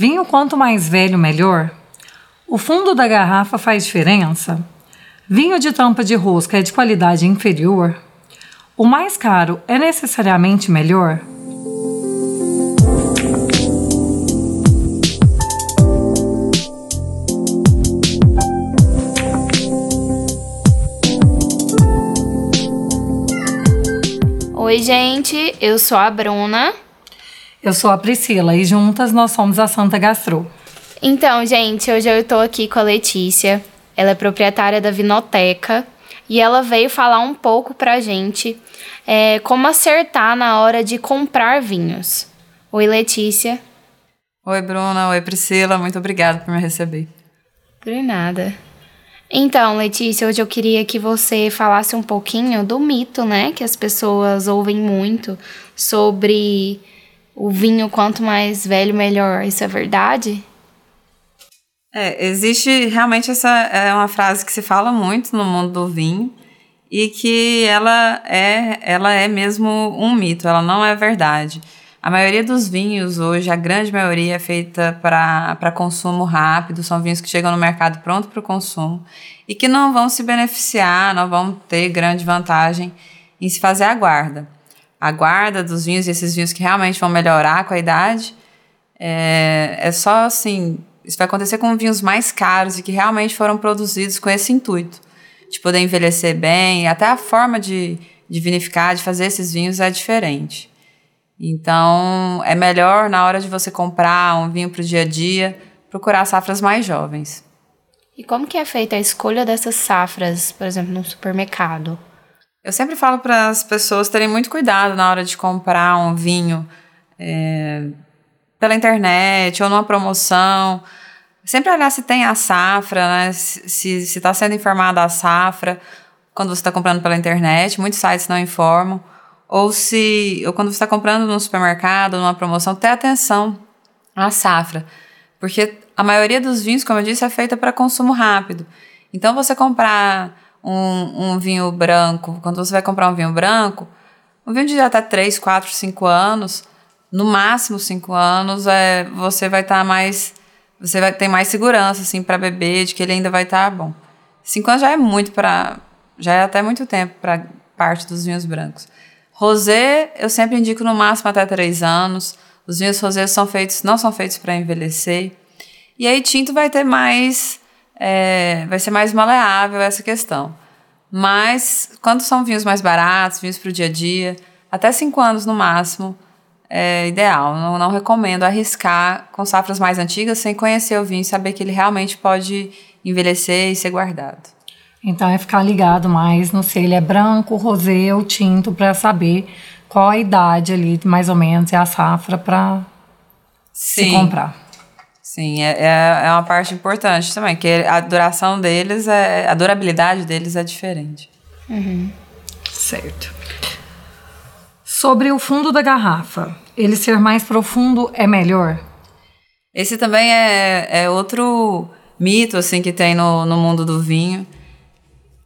Vinho quanto mais velho, melhor? O fundo da garrafa faz diferença? Vinho de tampa de rosca é de qualidade inferior? O mais caro é necessariamente melhor? Oi, gente, eu sou a Bruna. Eu sou a Priscila e juntas nós somos a Santa Gastro. Então, gente, hoje eu estou aqui com a Letícia. Ela é proprietária da Vinoteca e ela veio falar um pouco pra gente é, como acertar na hora de comprar vinhos. Oi, Letícia. Oi, Bruna. Oi, Priscila. Muito obrigada por me receber. Por nada. Então, Letícia, hoje eu queria que você falasse um pouquinho do mito, né, que as pessoas ouvem muito sobre o vinho quanto mais velho melhor. Isso é verdade? É, existe realmente essa é uma frase que se fala muito no mundo do vinho e que ela é ela é mesmo um mito, ela não é verdade. A maioria dos vinhos hoje, a grande maioria é feita para consumo rápido, são vinhos que chegam no mercado pronto para o consumo e que não vão se beneficiar, não vão ter grande vantagem em se fazer a guarda a guarda dos vinhos e esses vinhos que realmente vão melhorar com a idade. É, é só assim, isso vai acontecer com vinhos mais caros e que realmente foram produzidos com esse intuito de poder envelhecer bem, até a forma de, de vinificar, de fazer esses vinhos é diferente. Então, é melhor na hora de você comprar um vinho para o dia a dia, procurar safras mais jovens. E como que é feita a escolha dessas safras, por exemplo, no supermercado? Eu sempre falo para as pessoas terem muito cuidado na hora de comprar um vinho é, pela internet ou numa promoção. Sempre olhar se tem a safra, né? se está sendo informada a safra quando você está comprando pela internet. Muitos sites não informam. Ou se ou quando você está comprando no supermercado, numa promoção, ter atenção à safra. Porque a maioria dos vinhos, como eu disse, é feita para consumo rápido. Então, você comprar um, um vinho branco, quando você vai comprar um vinho branco, um vinho de até 3, 4, 5 anos, no máximo 5 anos, é, você vai estar tá mais. Você vai ter mais segurança, assim, para beber, de que ele ainda vai estar tá bom. 5 anos já é muito para. Já é até muito tempo para parte dos vinhos brancos. Rosé, eu sempre indico no máximo até 3 anos. Os vinhos rosés são feitos, não são feitos para envelhecer. E aí, tinto vai ter mais é, vai ser mais maleável essa questão. Mas quando são vinhos mais baratos, vinhos para o dia a dia, até cinco anos no máximo, é ideal. Não, não recomendo arriscar com safras mais antigas sem conhecer o vinho e saber que ele realmente pode envelhecer e ser guardado. Então é ficar ligado mais no se ele é branco, rosé ou tinto para saber qual a idade ali, mais ou menos, é a safra para se comprar. Sim, é, é, é uma parte importante também, que a duração deles, é, a durabilidade deles é diferente. Uhum. Certo. Sobre o fundo da garrafa, ele ser mais profundo é melhor? Esse também é, é outro mito assim que tem no, no mundo do vinho.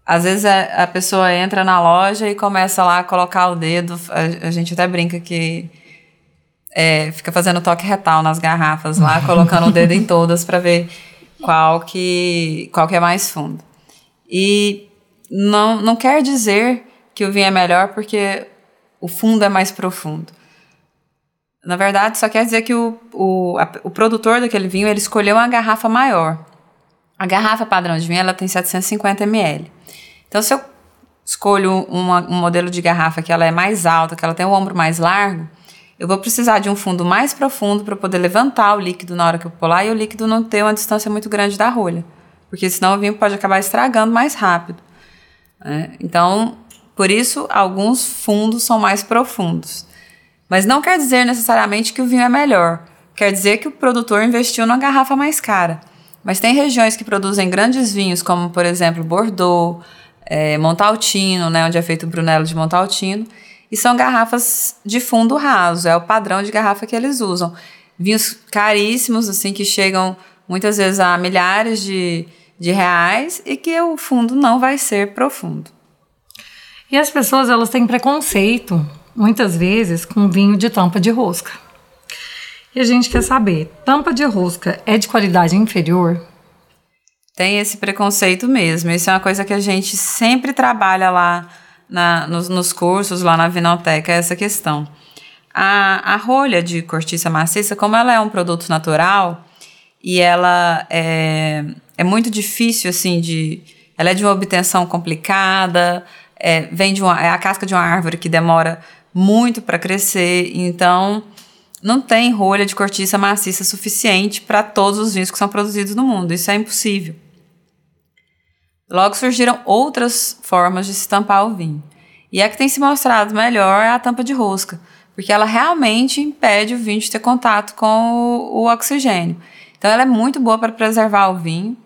Às vezes a, a pessoa entra na loja e começa lá a colocar o dedo. A, a gente até brinca que é, fica fazendo toque retal nas garrafas lá, colocando o dedo em todas para ver qual que, qual que é mais fundo. E não, não quer dizer que o vinho é melhor porque o fundo é mais profundo. Na verdade, só quer dizer que o, o, a, o produtor daquele vinho ele escolheu uma garrafa maior. A garrafa padrão de vinho ela tem 750 ml. Então, se eu escolho uma, um modelo de garrafa que ela é mais alta, que ela tem o ombro mais largo, eu vou precisar de um fundo mais profundo para poder levantar o líquido na hora que eu pular e o líquido não ter uma distância muito grande da rolha, porque senão o vinho pode acabar estragando mais rápido. Né? Então, por isso, alguns fundos são mais profundos. Mas não quer dizer necessariamente que o vinho é melhor. Quer dizer que o produtor investiu numa garrafa mais cara. Mas tem regiões que produzem grandes vinhos, como por exemplo Bordeaux, é, Montaltino, né, onde é feito o Brunello de Montaltino, e são garrafas de fundo raso, é o padrão de garrafa que eles usam. Vinhos caríssimos, assim, que chegam muitas vezes a milhares de, de reais e que o fundo não vai ser profundo. E as pessoas, elas têm preconceito, muitas vezes, com vinho de tampa de rosca. E a gente quer saber, tampa de rosca é de qualidade inferior? Tem esse preconceito mesmo. Isso é uma coisa que a gente sempre trabalha lá na, nos, nos cursos, lá na Vinoteca, é essa questão. A, a rolha de cortiça maciça, como ela é um produto natural e ela é, é muito difícil, assim, de. Ela é de uma obtenção complicada, é, vem de uma, é a casca de uma árvore que demora muito para crescer, então não tem rolha de cortiça maciça suficiente para todos os vinhos que são produzidos no mundo. Isso é impossível. Logo surgiram outras formas de se tampar o vinho. E a que tem se mostrado melhor é a tampa de rosca, porque ela realmente impede o vinho de ter contato com o, o oxigênio. Então ela é muito boa para preservar o vinho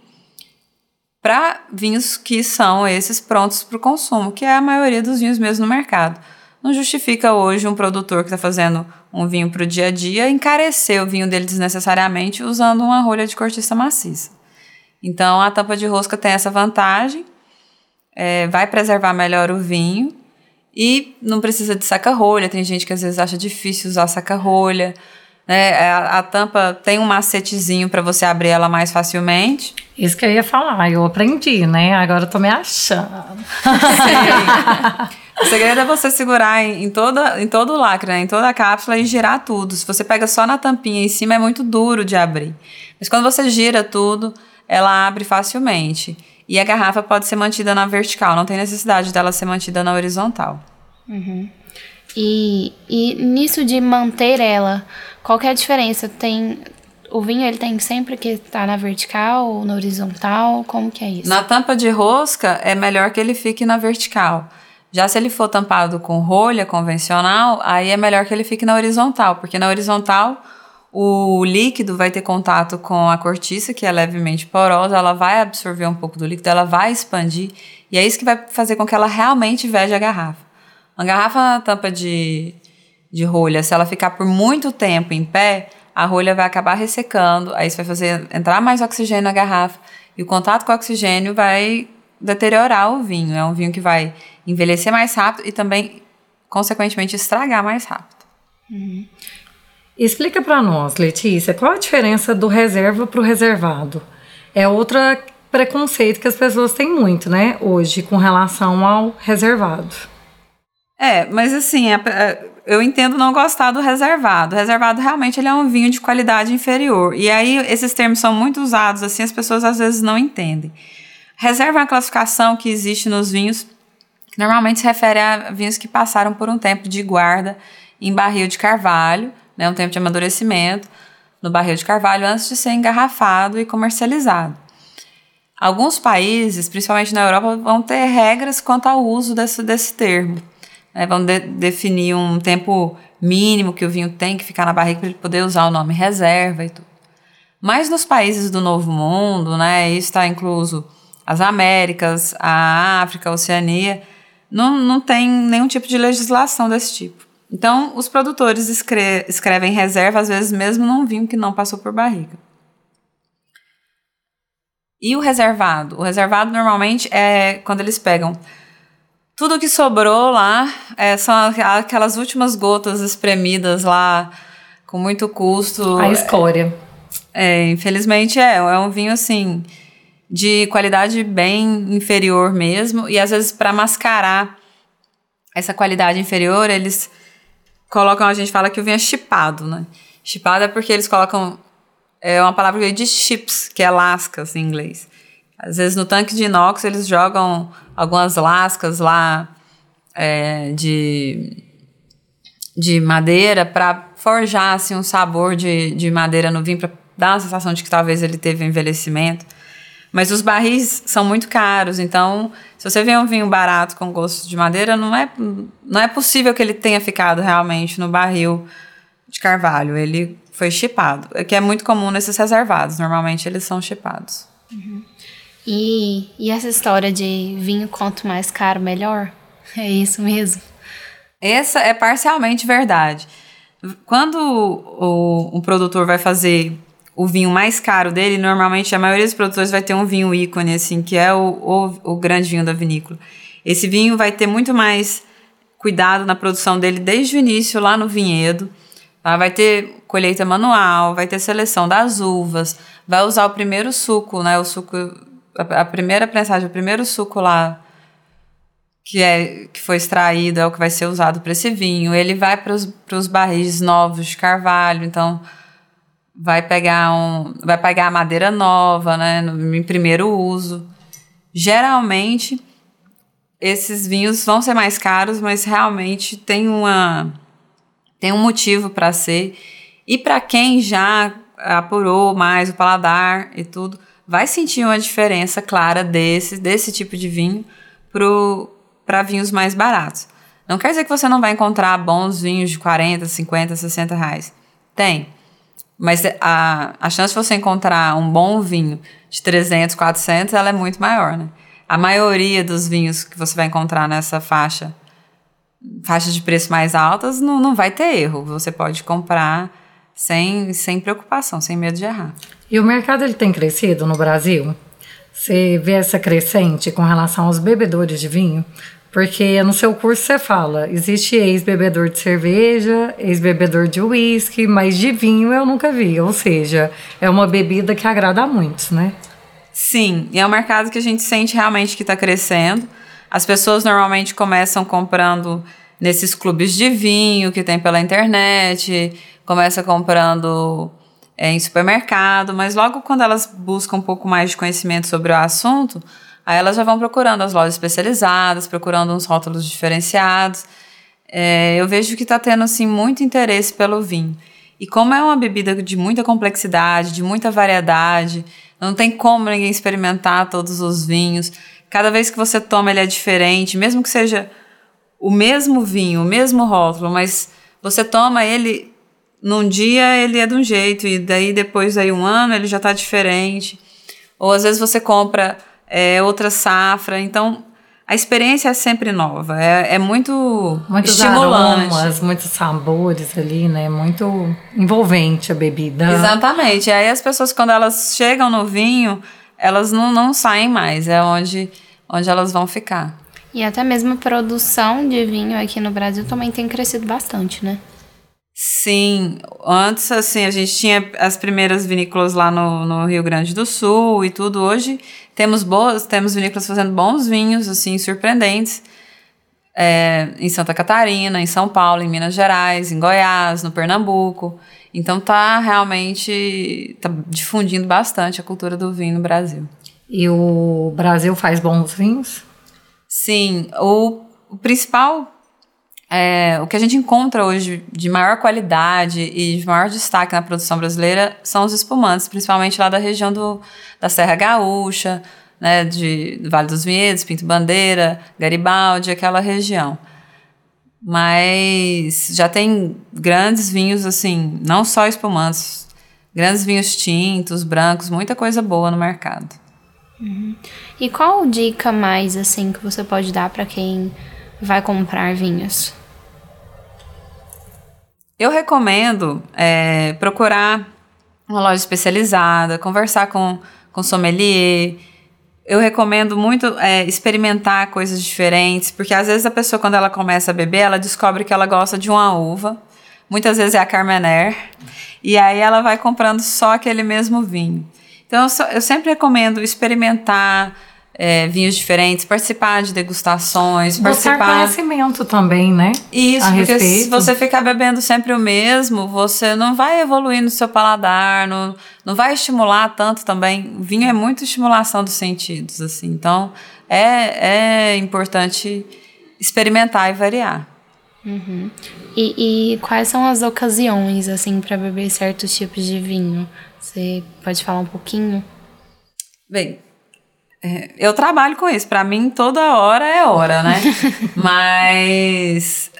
para vinhos que são esses prontos para o consumo, que é a maioria dos vinhos mesmo no mercado. Não justifica hoje um produtor que está fazendo um vinho para o dia a dia encarecer o vinho dele desnecessariamente usando uma rolha de cortiça maciça. Então a tampa de rosca tem essa vantagem, é, vai preservar melhor o vinho e não precisa de saca-rolha. Tem gente que às vezes acha difícil usar saca-rolha. Né? É, a, a tampa tem um macetezinho para você abrir ela mais facilmente. Isso que eu ia falar, eu aprendi, né? Agora eu tô me achando. o segredo é você segurar em, em, toda, em todo o lacre, né? em toda a cápsula e girar tudo. Se você pega só na tampinha em cima, é muito duro de abrir. Mas quando você gira tudo, ela abre facilmente. E a garrafa pode ser mantida na vertical, não tem necessidade dela ser mantida na horizontal. Uhum. E, e nisso de manter ela, qual é a diferença? Tem o vinho ele tem sempre que estar tá na vertical ou na horizontal? Como que é isso? Na tampa de rosca é melhor que ele fique na vertical. Já se ele for tampado com rolha convencional, aí é melhor que ele fique na horizontal, porque na horizontal o líquido vai ter contato com a cortiça, que é levemente porosa, ela vai absorver um pouco do líquido, ela vai expandir, e é isso que vai fazer com que ela realmente veja a garrafa. Uma garrafa na tampa de, de rolha, se ela ficar por muito tempo em pé, a rolha vai acabar ressecando, aí isso vai fazer entrar mais oxigênio na garrafa, e o contato com o oxigênio vai deteriorar o vinho. É um vinho que vai envelhecer mais rápido e também, consequentemente, estragar mais rápido. Uhum. Explica para nós, Letícia, qual a diferença do reserva para o reservado? É outro preconceito que as pessoas têm muito, né, hoje, com relação ao reservado. É, mas assim, é, é, eu entendo não gostar do reservado. O reservado realmente ele é um vinho de qualidade inferior. E aí esses termos são muito usados, assim, as pessoas às vezes não entendem. Reserva é uma classificação que existe nos vinhos, normalmente se refere a vinhos que passaram por um tempo de guarda em barril de carvalho, né, um tempo de amadurecimento no barril de carvalho antes de ser engarrafado e comercializado. Alguns países, principalmente na Europa, vão ter regras quanto ao uso desse, desse termo. Né, vão de, definir um tempo mínimo que o vinho tem que ficar na barriga para ele poder usar o nome reserva e tudo. Mas nos países do Novo Mundo, né, isso está incluso as Américas, a África, a Oceania, não, não tem nenhum tipo de legislação desse tipo. Então, os produtores escre escrevem reserva, às vezes mesmo num vinho que não passou por barriga. E o reservado? O reservado normalmente é quando eles pegam tudo que sobrou lá, é, são aquelas últimas gotas espremidas lá, com muito custo. A escória. É, infelizmente é, é um vinho assim, de qualidade bem inferior mesmo, e às vezes para mascarar essa qualidade inferior, eles colocam, a gente fala que o vinho é chipado, né? Chipado é porque eles colocam. É uma palavra de chips, que é lascas em inglês. Às vezes no tanque de inox eles jogam algumas lascas lá é, de, de madeira para forjar assim, um sabor de, de madeira no vinho, para dar uma sensação de que talvez ele teve envelhecimento. Mas os barris são muito caros, então se você vê um vinho barato com gosto de madeira, não é, não é possível que ele tenha ficado realmente no barril de carvalho. Ele foi chipado, que é muito comum nesses reservados. Normalmente eles são chipados. Uhum. E, e essa história de vinho quanto mais caro, melhor? É isso mesmo? Essa é parcialmente verdade. Quando o, o, o produtor vai fazer o vinho mais caro dele, normalmente a maioria dos produtores vai ter um vinho ícone, assim, que é o, o, o grande vinho da vinícola. Esse vinho vai ter muito mais cuidado na produção dele desde o início, lá no vinhedo. Tá? Vai ter colheita manual, vai ter seleção das uvas, vai usar o primeiro suco, né? O suco, a, a primeira prensagem, o primeiro suco lá que, é, que foi extraído é o que vai ser usado para esse vinho. Ele vai para os barris novos de carvalho, então vai pegar um, vai pegar a madeira nova, né, no, em primeiro uso. Geralmente esses vinhos vão ser mais caros, mas realmente tem uma tem um motivo para ser. E para quem já apurou mais o paladar e tudo, vai sentir uma diferença clara desse, desse tipo de vinho para vinhos mais baratos. Não quer dizer que você não vai encontrar bons vinhos de 40, 50, 60 reais. Tem. Mas a, a chance de você encontrar um bom vinho de 300, 400, ela é muito maior, né? A maioria dos vinhos que você vai encontrar nessa faixa faixas de preço mais altas, não, não vai ter erro. Você pode comprar sem, sem preocupação, sem medo de errar. E o mercado ele tem crescido no Brasil? Você vê essa crescente com relação aos bebedores de vinho? Porque no seu curso você fala, existe ex-bebedor de cerveja, ex-bebedor de uísque, mas de vinho eu nunca vi. Ou seja, é uma bebida que agrada a muitos, né? Sim, e é um mercado que a gente sente realmente que está crescendo. As pessoas normalmente começam comprando nesses clubes de vinho que tem pela internet, começa comprando é, em supermercado, mas logo quando elas buscam um pouco mais de conhecimento sobre o assunto, aí elas já vão procurando as lojas especializadas, procurando uns rótulos diferenciados. É, eu vejo que está tendo assim muito interesse pelo vinho. E como é uma bebida de muita complexidade, de muita variedade, não tem como ninguém experimentar todos os vinhos. Cada vez que você toma, ele é diferente, mesmo que seja o mesmo vinho, o mesmo rótulo, mas você toma ele num dia ele é de um jeito e daí depois aí um ano ele já está diferente. Ou às vezes você compra é, outra safra, então a experiência é sempre nova, é, é muito muitos estimulante. Aromas, muitos sabores ali, né? Muito envolvente a bebida. Exatamente. E aí as pessoas quando elas chegam no vinho, elas não, não saem mais, é onde, onde elas vão ficar. E até mesmo a produção de vinho aqui no Brasil também tem crescido bastante, né? Sim, antes assim, a gente tinha as primeiras vinícolas lá no, no Rio Grande do Sul e tudo. Hoje temos boas, temos vinícolas fazendo bons vinhos, assim, surpreendentes. É, em Santa Catarina, em São Paulo, em Minas Gerais, em Goiás, no Pernambuco. Então tá realmente tá difundindo bastante a cultura do vinho no Brasil. E o Brasil faz bons vinhos? Sim, o, o principal é, o que a gente encontra hoje de maior qualidade e de maior destaque na produção brasileira são os espumantes, principalmente lá da região do, da Serra Gaúcha, né, de Vale dos Vinhedos, Pinto Bandeira, Garibaldi, aquela região. Mas já tem grandes vinhos, assim, não só espumantes, grandes vinhos tintos, brancos, muita coisa boa no mercado. Uhum. E qual dica mais, assim, que você pode dar para quem vai comprar vinhos? Eu recomendo é, procurar uma loja especializada, conversar com, com sommelier, eu recomendo muito é, experimentar coisas diferentes, porque às vezes a pessoa, quando ela começa a beber, ela descobre que ela gosta de uma uva. Muitas vezes é a Carmener. E aí ela vai comprando só aquele mesmo vinho. Então eu, eu sempre recomendo experimentar, é, vinhos diferentes, participar de degustações, Buscar participar. conhecimento também, né? Isso, a porque respeito. se você ficar bebendo sempre o mesmo, você não vai evoluir no seu paladar, não, não vai estimular tanto também. O vinho é muito estimulação dos sentidos, assim. Então, é, é importante experimentar e variar. Uhum. E, e, quais são as ocasiões, assim, para beber certos tipos de vinho? Você pode falar um pouquinho? Bem, é, eu trabalho com isso. Para mim, toda hora é hora, né? Mas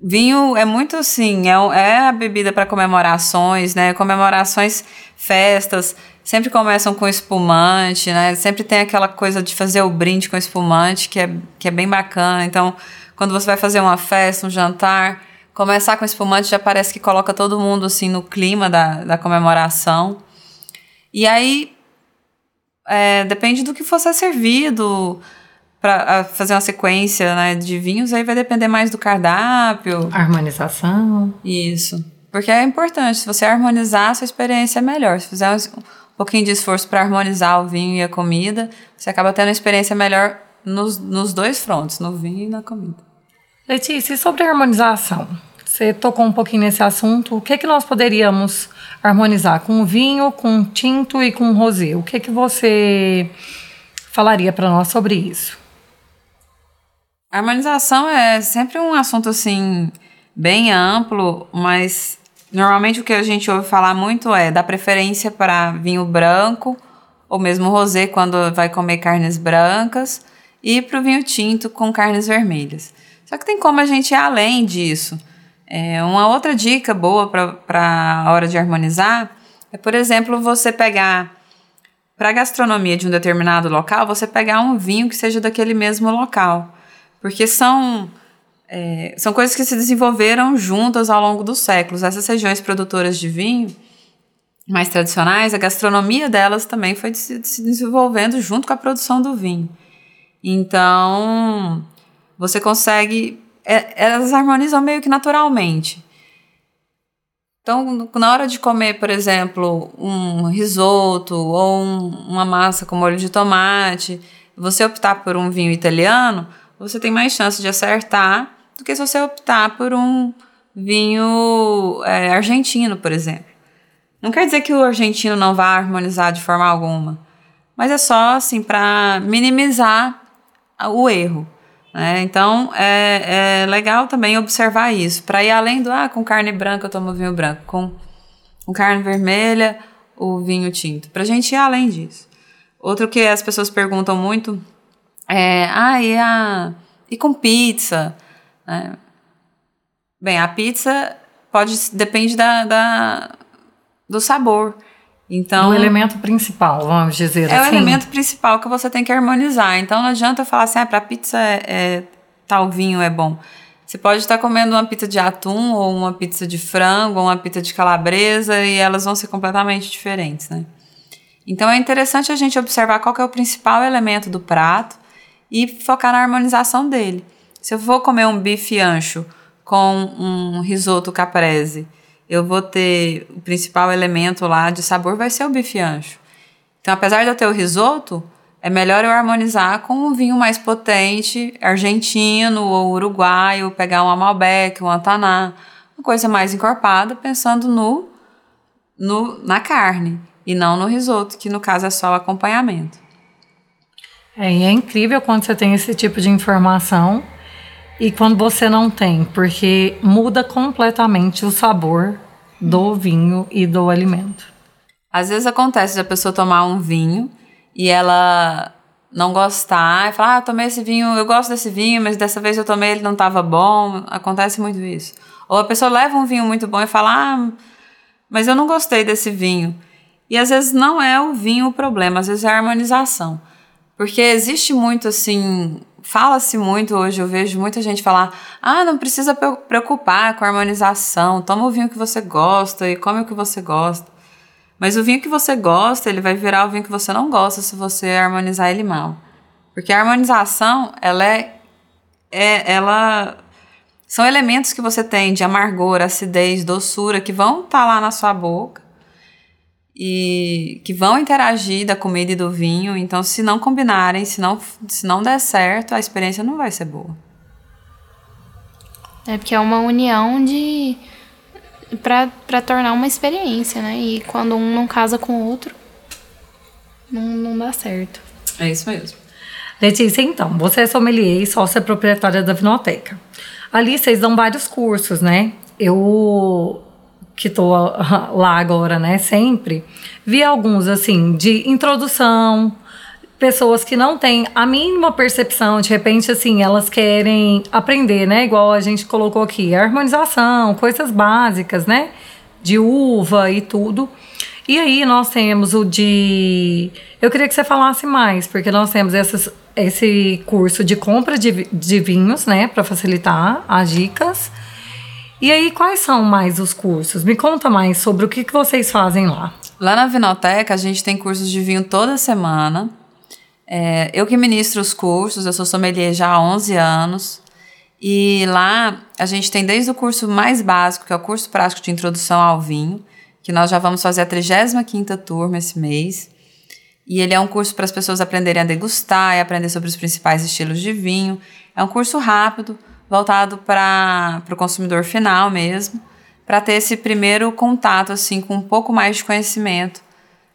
vinho é muito assim, é, é a bebida para comemorações, né? Comemorações, festas, sempre começam com espumante, né? Sempre tem aquela coisa de fazer o brinde com espumante, que é, que é bem bacana. Então, quando você vai fazer uma festa, um jantar, começar com espumante já parece que coloca todo mundo assim no clima da, da comemoração. E aí, é, depende do que for ser servido para fazer uma sequência né, de vinhos, aí vai depender mais do cardápio. Harmonização. Isso. porque é importante. Se você harmonizar, a sua experiência é melhor. Se fizer um pouquinho de esforço para harmonizar o vinho e a comida, você acaba tendo uma experiência melhor nos, nos dois frontes, no vinho e na comida. Letícia, e sobre a harmonização? Você tocou um pouquinho nesse assunto. O que, que nós poderíamos harmonizar com vinho, com tinto e com rosé? O que, que você falaria para nós sobre isso? A harmonização é sempre um assunto assim bem amplo, mas normalmente o que a gente ouve falar muito é da preferência para vinho branco ou mesmo rosé quando vai comer carnes brancas e para o vinho tinto com carnes vermelhas. Só que tem como a gente ir além disso. É, uma outra dica boa para a hora de harmonizar é, por exemplo, você pegar para a gastronomia de um determinado local, você pegar um vinho que seja daquele mesmo local. Porque são, é, são coisas que se desenvolveram juntas ao longo dos séculos. Essas regiões produtoras de vinho mais tradicionais, a gastronomia delas também foi se, se desenvolvendo junto com a produção do vinho. Então, você consegue. É, elas harmonizam meio que naturalmente. Então, na hora de comer, por exemplo, um risoto ou um, uma massa com molho de tomate, você optar por um vinho italiano, você tem mais chance de acertar do que se você optar por um vinho é, argentino, por exemplo. Não quer dizer que o argentino não vá harmonizar de forma alguma, mas é só assim para minimizar o erro. Né? Então é, é legal também observar isso, para ir além do ah, com carne branca eu tomo vinho branco, com, com carne vermelha o vinho tinto, para a gente ir além disso. Outro que as pessoas perguntam muito é, ah, e, a, e com pizza? Né? Bem, a pizza pode depende da, da do sabor. Então, o elemento principal, vamos dizer é assim. É o elemento principal que você tem que harmonizar. Então não adianta falar assim, ah, para pizza é, é, tal vinho é bom. Você pode estar comendo uma pizza de atum ou uma pizza de frango ou uma pizza de calabresa e elas vão ser completamente diferentes, né? Então é interessante a gente observar qual é o principal elemento do prato e focar na harmonização dele. Se eu for comer um bife ancho com um risoto caprese eu vou ter o principal elemento lá de sabor vai ser o bife ancho. Então, apesar de eu ter o risoto, é melhor eu harmonizar com um vinho mais potente, argentino ou uruguaio, pegar um Malbec, um Antaná, uma coisa mais encorpada, pensando no, no na carne e não no risoto, que no caso é só o acompanhamento. É, e é incrível quando você tem esse tipo de informação e quando você não tem, porque muda completamente o sabor do vinho e do alimento. Às vezes acontece a pessoa tomar um vinho e ela não gostar e falar: Ah, tomei esse vinho, eu gosto desse vinho, mas dessa vez eu tomei ele não estava bom. Acontece muito isso. Ou a pessoa leva um vinho muito bom e fala: Ah, mas eu não gostei desse vinho. E às vezes não é o vinho o problema, às vezes é a harmonização. Porque existe muito assim fala-se muito hoje, eu vejo muita gente falar: ah, não precisa preocupar com a harmonização, toma o vinho que você gosta e come o que você gosta. Mas o vinho que você gosta, ele vai virar o vinho que você não gosta se você harmonizar ele mal. Porque a harmonização, ela é, é ela são elementos que você tem de amargor, acidez, doçura que vão estar tá lá na sua boca e que vão interagir da comida e do vinho. Então, se não combinarem, se não, se não der certo, a experiência não vai ser boa. É porque é uma união de para tornar uma experiência, né? E quando um não casa com o outro, não, não dá certo. É isso mesmo. Letícia, então, você é sommelier e sócia proprietária da Vinoteca. Ali vocês dão vários cursos, né? Eu que tô lá agora, né, sempre, vi alguns assim de introdução, pessoas que não têm a mínima percepção, de repente assim, elas querem aprender, né, igual a gente colocou aqui, harmonização, coisas básicas, né, de uva e tudo. E aí nós temos o de eu queria que você falasse mais, porque nós temos essas, esse curso de compra de, de vinhos, né, para facilitar as dicas. E aí, quais são mais os cursos? Me conta mais sobre o que, que vocês fazem lá. Lá na Vinoteca, a gente tem cursos de vinho toda semana. É, eu que ministro os cursos, eu sou sommelier já há 11 anos. E lá a gente tem desde o curso mais básico, que é o curso prático de introdução ao vinho, que nós já vamos fazer a 35ª turma esse mês. E ele é um curso para as pessoas aprenderem a degustar e aprender sobre os principais estilos de vinho. É um curso rápido, voltado para o consumidor final mesmo, para ter esse primeiro contato assim com um pouco mais de conhecimento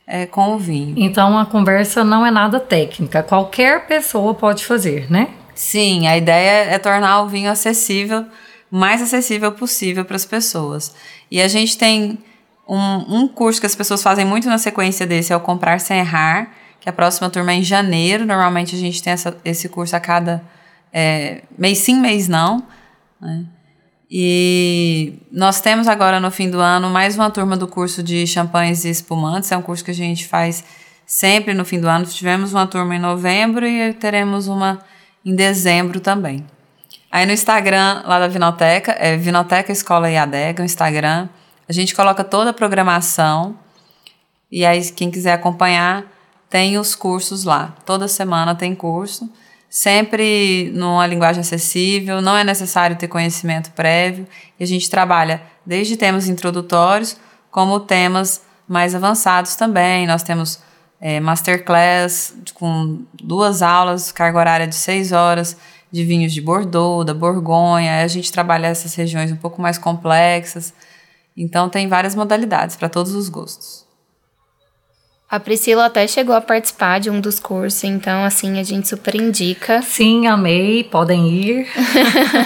é, com o vinho. Então a conversa não é nada técnica, qualquer pessoa pode fazer, né? Sim, a ideia é tornar o vinho acessível, o mais acessível possível para as pessoas. E a gente tem um, um curso que as pessoas fazem muito na sequência desse, é o Comprar Sem Errar, que a próxima turma é em janeiro. Normalmente a gente tem essa, esse curso a cada é, mês sim, mês não. Né? E nós temos agora no fim do ano mais uma turma do curso de champanhes e espumantes. É um curso que a gente faz sempre no fim do ano. Tivemos uma turma em novembro e teremos uma em dezembro também. Aí no Instagram lá da Vinoteca, é Vinoteca Escola e Adega, o Instagram. A gente coloca toda a programação. E aí, quem quiser acompanhar, tem os cursos lá. Toda semana tem curso sempre numa linguagem acessível, não é necessário ter conhecimento prévio, e a gente trabalha desde temas introdutórios como temas mais avançados também. Nós temos é, masterclass com duas aulas, carga horária de seis horas, de vinhos de Bordeaux, da Borgonha. A gente trabalha essas regiões um pouco mais complexas. Então, tem várias modalidades para todos os gostos. A Priscila até chegou a participar de um dos cursos, então assim, a gente super indica. Sim, amei, podem ir.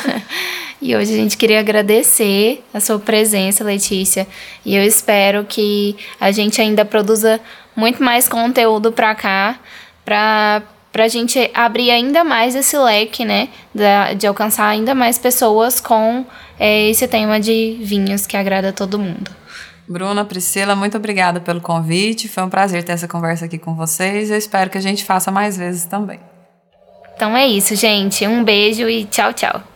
e hoje a gente queria agradecer a sua presença, Letícia, e eu espero que a gente ainda produza muito mais conteúdo para cá, para para a gente abrir ainda mais esse leque, né, de, de alcançar ainda mais pessoas com é, esse tema de vinhos que agrada a todo mundo. Bruna, Priscila, muito obrigada pelo convite. Foi um prazer ter essa conversa aqui com vocês. Eu espero que a gente faça mais vezes também. Então é isso, gente. Um beijo e tchau, tchau.